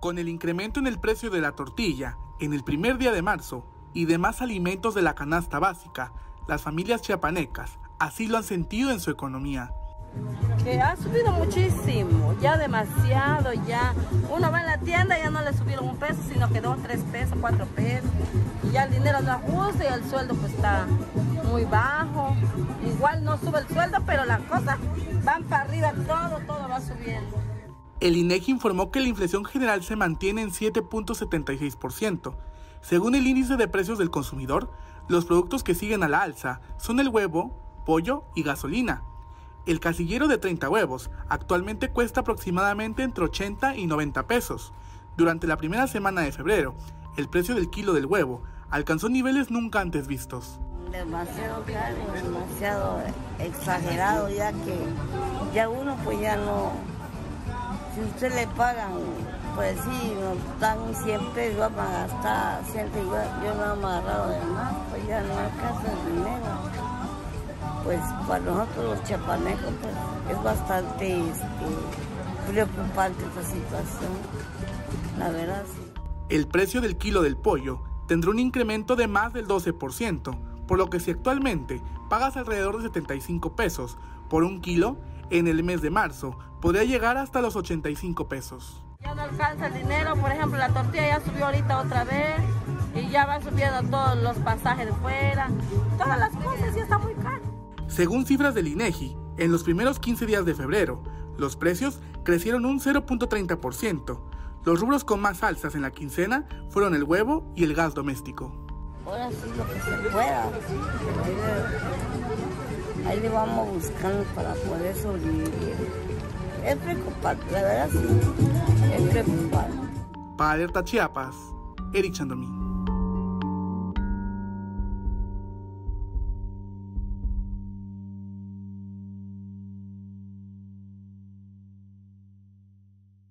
Con el incremento en el precio de la tortilla en el primer día de marzo y demás alimentos de la canasta básica, las familias chiapanecas así lo han sentido en su economía. Que ha subido muchísimo, ya demasiado, ya. Uno va en la tienda y ya no le subieron un peso, sino que dos, tres pesos, cuatro pesos. Y ya el dinero no ajusta y el sueldo pues está muy bajo. Igual no sube el sueldo, pero las cosas van para arriba, todo, todo va subiendo. El INEGI informó que la inflación general se mantiene en 7.76%. Según el índice de precios del consumidor, los productos que siguen a la alza son el huevo, pollo y gasolina. El casillero de 30 huevos actualmente cuesta aproximadamente entre 80 y 90 pesos. Durante la primera semana de febrero, el precio del kilo del huevo alcanzó niveles nunca antes vistos. Demasiado caro, demasiado exagerado, ya que ya uno pues ya no, si usted le pagan, pues sí, nos dan 100 pesos, vamos a gastar 100 yo, yo no me agarrado de más, pues ya no alcanza el dinero. Pues para nosotros los chapanecos pues, es bastante este, preocupante esta situación, la verdad sí. El precio del kilo del pollo tendrá un incremento de más del 12%, por lo que si actualmente pagas alrededor de 75 pesos por un kilo, en el mes de marzo podría llegar hasta los 85 pesos. Ya no alcanza el dinero, por ejemplo, la tortilla ya subió ahorita otra vez y ya va subiendo todos los pasajes de fuera, todas las cosas ya están muy caras. Según cifras del INEGI, en los primeros 15 días de febrero, los precios crecieron un 0.30%. Los rubros con más alzas en la quincena fueron el huevo y el gas doméstico. Ahora sí lo que se pueda. Ahí le vamos buscando para poder sobrevivir. Es preocupante, la verdad sí. Es preocupante. Para Alerta Eric Chandomí.